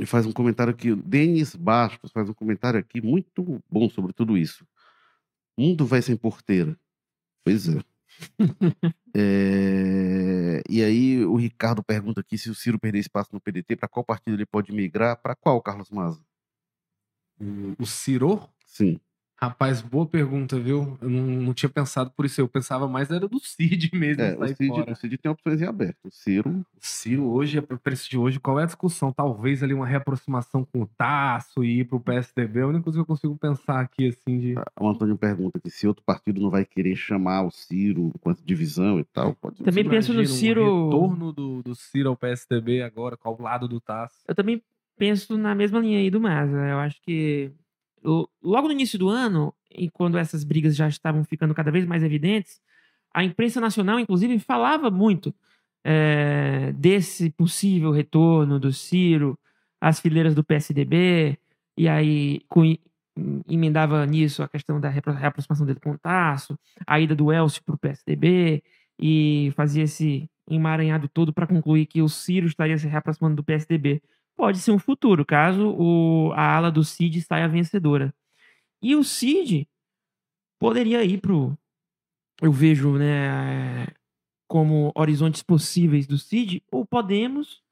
E faz um comentário aqui, o Denis Bastos faz um comentário aqui muito bom sobre tudo isso. Mundo vai sem porteira. Pois é. É, E aí o Ricardo pergunta aqui se o Ciro perder espaço no PDT, para qual partido ele pode migrar? Para qual, Carlos Maza? O, o Ciro, Sim. Rapaz, boa pergunta, viu? Eu não, não tinha pensado por isso. Eu pensava mais era do Cid mesmo É, o, Cid, fora. o Cid tem opções em aberto. O Ciro, O Ciro hoje, a preço de hoje, qual é a discussão? Talvez ali uma reaproximação com o Tasso e ir pro PSDB. É a única coisa que eu consigo pensar aqui, assim, de. o Antônio pergunta aqui se outro partido não vai querer chamar o Ciro essa divisão e tal. Pode Também ser. penso no Ciro- Um retorno do, do Ciro ao PSDB agora, ao lado do Tasso. Eu também penso na mesma linha aí do Maza. Eu acho que logo no início do ano, e quando essas brigas já estavam ficando cada vez mais evidentes, a imprensa nacional, inclusive, falava muito eh, desse possível retorno do Ciro às fileiras do PSDB, e aí com- em- emendava nisso a questão da reaproximação dele com o Tasso, a ida do Elcio para o PSDB, e fazia esse emaranhado todo para concluir que o Ciro estaria se reaproximando do PSDB pode ser um futuro, caso o, a ala do Cid saia vencedora. E o Cid poderia ir pro. Eu vejo, né, como horizontes possíveis do Cid, ou Podemos.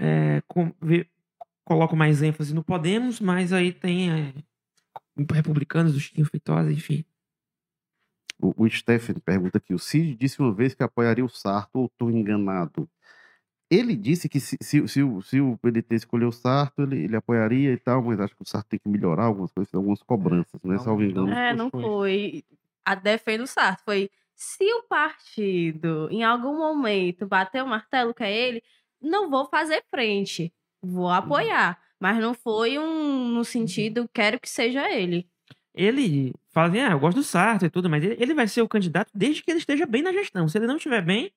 É, com, ver, coloco mais ênfase no Podemos, mas aí tem é, republicanos do Chiquinho Feitosa, enfim. O, o Stephen pergunta aqui: o Cid disse uma vez que apoiaria o Sarto, ou estou enganado? Ele disse que se, se, se o- se o PDT escolher o Sarto, ele, ele apoiaria e tal, mas acho que o Sarto tem que melhorar algumas coisas, algumas cobranças, né? Salvo engano. É, não foi a defesa do Sarto. Foi se o partido, em algum momento, bater o martelo que é ele, não vou fazer frente. Vou apoiar. Mas não foi um no sentido, quero que seja ele. Ele fala assim, ah, eu gosto do Sarto e tudo, mas ele, ele vai ser o candidato desde que ele esteja bem na gestão. Se ele não estiver bem,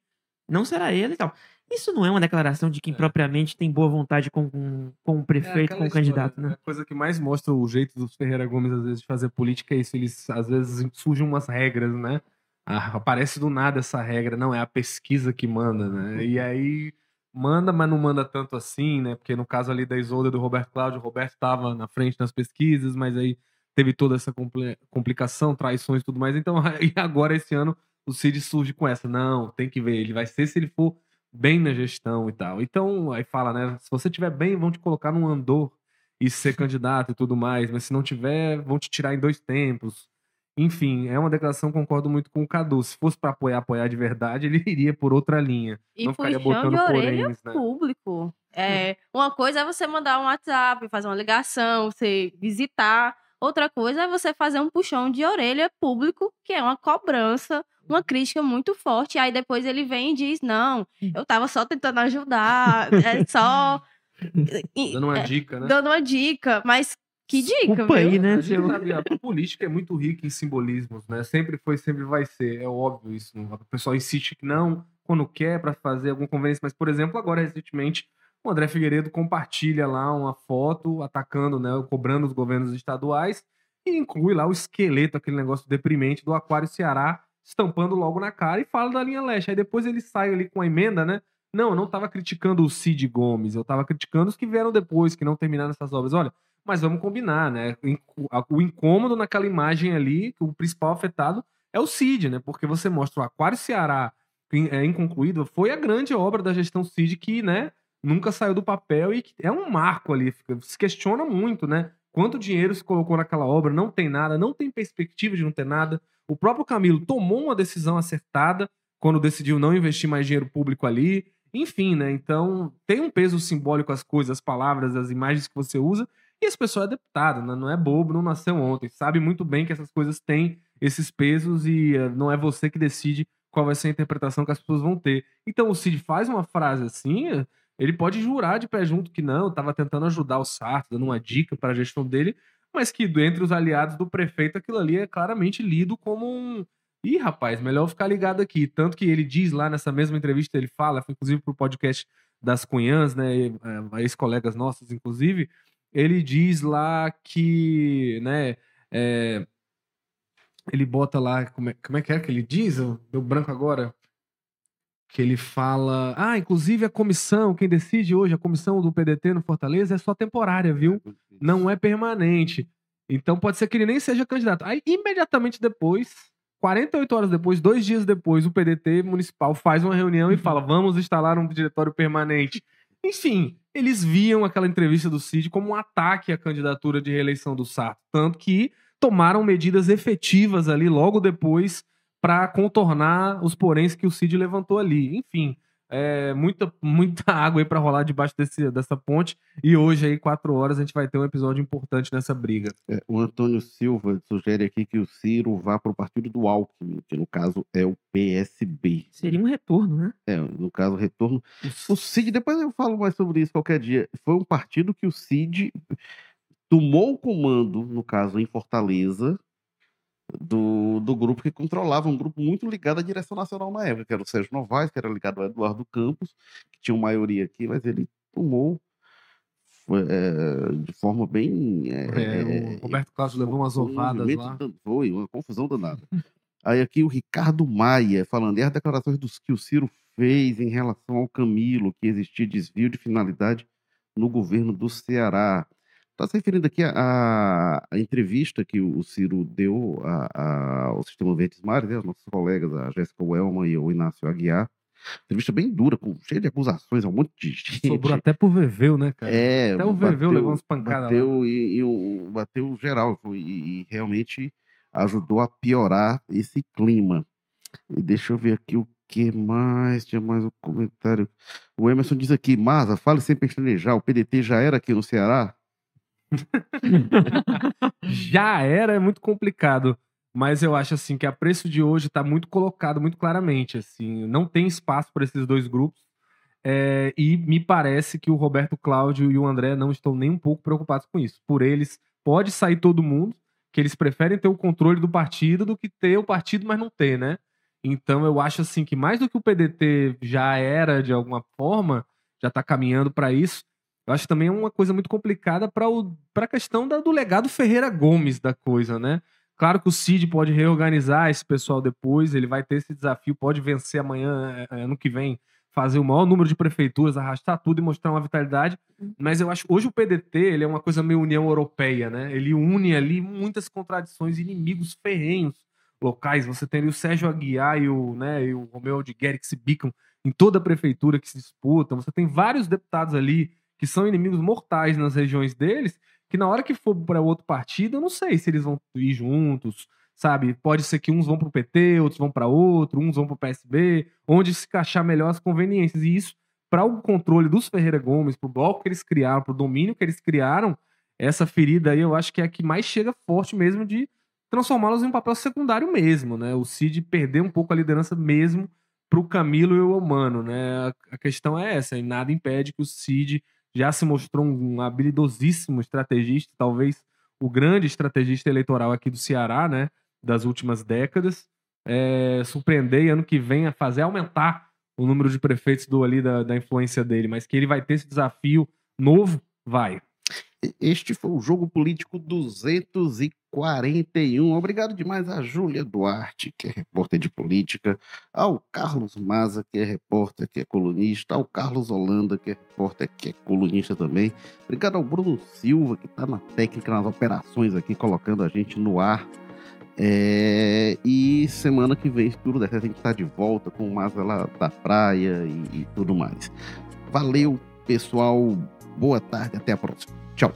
não será ele e tal. Isso não é uma declaração de quem É. propriamente tem boa vontade com, com, com o prefeito, aquela com o história, candidato, né? A coisa que mais mostra o jeito dos Ferreira Gomes, às vezes, de fazer política é isso. Eles, às vezes, surgem umas regras, né? Ah, aparece do nada essa regra. Não, é a pesquisa que manda, né? E aí manda, mas não manda tanto assim, né? Porque no caso ali da Isolda do Roberto Cláudio, o Roberto estava na frente nas pesquisas, mas aí teve toda essa compli- complicação, traições e tudo mais. Então, e agora esse ano o Cid surge com essa. Não, tem que ver, ele vai ser se ele for bem na gestão e tal. Então, aí fala, né? Se você tiver bem, vão te colocar num andor e ser candidato e tudo mais, mas se não tiver, vão te tirar em dois tempos. Enfim, é uma declaração, concordo muito com o Cadu. Se fosse para apoiar, apoiar de verdade, ele iria por outra linha. E não ficaria botando de orelha poréns, né? público. É, uma coisa é você mandar um WhatsApp, fazer uma ligação, você visitar. Outra coisa é você fazer um puxão de orelha público, que é uma cobrança, uma crítica muito forte. Aí depois ele vem e diz: Não, eu tava só tentando ajudar, é só. Dando uma é, dica, né? dando uma dica, mas que dica, Desculpa aí, né? A, gente sabe, a política é muito rica em simbolismos, né? Sempre foi, sempre vai ser. É óbvio isso. O pessoal insiste que não, quando quer, para fazer algum conveniência. Mas, por exemplo, agora, recentemente, o André Figueiredo compartilha lá uma foto atacando, né? Cobrando os governos estaduais e inclui lá o esqueleto, aquele negócio deprimente do Aquário Ceará, estampando logo na cara e fala da linha leste. Aí depois ele sai ali com a emenda, né? Não, eu não estava criticando o Cid Gomes, eu estava criticando os que vieram depois, que não terminaram essas obras. Olha, mas vamos combinar, né? O incômodo naquela imagem ali, o principal afetado é o Cid, né? Porque você mostra o Aquário Ceará é, inconcluído, foi a grande obra da gestão Cid que, né, nunca saiu do papel e é um marco ali. Se questiona muito, né? Quanto dinheiro se colocou naquela obra, não tem nada, não tem perspectiva de não ter nada. O próprio Camilo tomou uma decisão acertada quando decidiu não investir mais dinheiro público ali. Enfim, né? Então tem um peso simbólico as coisas, as palavras, as imagens que você usa. E esse pessoal é deputado, né? não é bobo, não nasceu ontem. Sabe muito bem que essas coisas têm esses pesos e uh, não é você que decide qual vai ser a interpretação que as pessoas vão ter. Então o Cid faz uma frase assim, ele pode jurar de pé junto que não, estava tentando ajudar o Sarto, dando uma dica para a gestão dele, mas que entre os aliados do prefeito aquilo ali é claramente lido como um. Ih, rapaz, melhor ficar ligado aqui. Tanto que ele diz lá nessa mesma entrevista, ele fala, foi inclusive para o podcast das Cunhãs, né, é, ex-colegas nossos, inclusive, ele diz lá que, né, é, ele bota lá, como é, como é que é que ele diz? Deu branco agora que ele fala: Ah, inclusive a comissão, quem decide hoje, a comissão do PDT no Fortaleza é só temporária, viu? Não é permanente. Então pode ser que ele nem seja candidato. Aí, imediatamente depois, 48 horas depois, dois dias depois, o PDT municipal faz uma reunião e fala: vamos instalar um diretório permanente. Enfim, eles viam aquela entrevista do Cid como um ataque à candidatura de reeleição do Sarto. Tanto que tomaram medidas efetivas ali logo depois para contornar os poréns que o Cid levantou ali. Enfim, é, muita, muita água aí para rolar debaixo desse, dessa ponte. E hoje, aí, quatro horas, a gente vai ter um episódio importante nessa briga. É, o Antônio Silva sugere aqui que o Ciro vá para o partido do Alckmin, que no caso é o PSB. Seria um retorno, né? É, no caso, retorno. O Cid, depois eu falo mais sobre isso qualquer dia. Foi um partido que o Cid tomou o comando, no caso, em Fortaleza, do, do grupo que controlava, um grupo muito ligado à direção nacional na época, que era o Sérgio Novaes, que era ligado ao Eduardo Campos, que tinha uma maioria aqui, mas ele tomou é, de forma bem. É, o Roberto Carlos levou umas ovadas lá. Foi, uma confusão danada. Aí aqui o Ricardo Maia falando, e as declarações dos que o Ciro fez em relação ao Camilo, que existia desvio de finalidade no governo do Ceará. Está se referindo aqui à, entrevista que o Ciro deu a, a, ao Sistema Verdes Mares, né, aos nossos colegas, a Jéssica Welman e o Inácio Aguiar. Entrevista bem dura, com, cheia de acusações, um monte de gente. Sobrou até pro Veveu, né, cara? É, até o Veveu levou umas pancadas bateu, lá. E, e, bateu geral e, e realmente ajudou a piorar esse clima. E deixa eu ver aqui o que mais? Tinha mais um comentário. O Emerson diz aqui, Maza, fale sem pestanejar, o PDT já era aqui no Ceará? Já era, é muito complicado. Mas eu acho assim que a preço de hoje está muito colocado, muito claramente. Assim, não tem espaço para esses dois grupos. É, e me parece que o Roberto Cláudio e o André não estão nem um pouco preocupados com isso. Por eles, pode sair todo mundo, que eles preferem ter o controle do partido do que ter o partido, mas não ter, né? Então eu acho assim que mais do que o PDT já era de alguma forma, já está caminhando para isso, eu acho também uma coisa muito complicada para a questão da, do legado Ferreira Gomes da coisa, né? Claro que o Cid pode reorganizar esse pessoal depois, ele vai ter esse desafio, pode vencer amanhã, é, ano que vem, fazer o maior número de prefeituras, arrastar tudo e mostrar uma vitalidade. Mas eu acho hoje o PDT ele é uma coisa meio União Europeia, né? Ele une ali muitas contradições, inimigos ferrenhos locais. Você tem ali o Sérgio Aguiar e o, né, e o Romeu de Guerix Bicam em toda a prefeitura que se disputam. Você tem vários deputados ali que são inimigos mortais nas regiões deles, que na hora que for para outro partido, eu não sei se eles vão ir juntos, sabe? Pode ser que uns vão para o PT, outros vão para outro, uns vão para o PSB, onde se encaixar melhor as conveniências. E isso, para o controle dos Ferreira Gomes, para o bloco que eles criaram, para o domínio que eles criaram, essa ferida aí eu acho que é a que mais chega forte mesmo de transformá-los em um papel secundário mesmo, né? O Cid perder um pouco a liderança mesmo para o Camilo e o Humano, né? A questão é essa, e nada impede que o Cid já se mostrou um habilidosíssimo estrategista, talvez o grande estrategista eleitoral aqui do Ceará, né, das últimas décadas. É, surpreender ano que vem a fazer aumentar o número de prefeitos do ali da, da influência dele, mas que ele vai ter esse desafio novo, vai. Este foi o Jogo Político 241. Obrigado demais a Júlia Duarte, que é repórter de política, ao Carlos Maza, que é repórter, que é colunista, ao Carlos Holanda, que é repórter, que é colunista também. Obrigado ao Bruno Silva, que está na técnica, nas operações aqui, colocando a gente no ar. É, e semana que vem, tudo certo, a gente está de volta com o Maza lá da praia e, e tudo mais. Valeu, pessoal. Boa tarde, até a próxima. Tchau.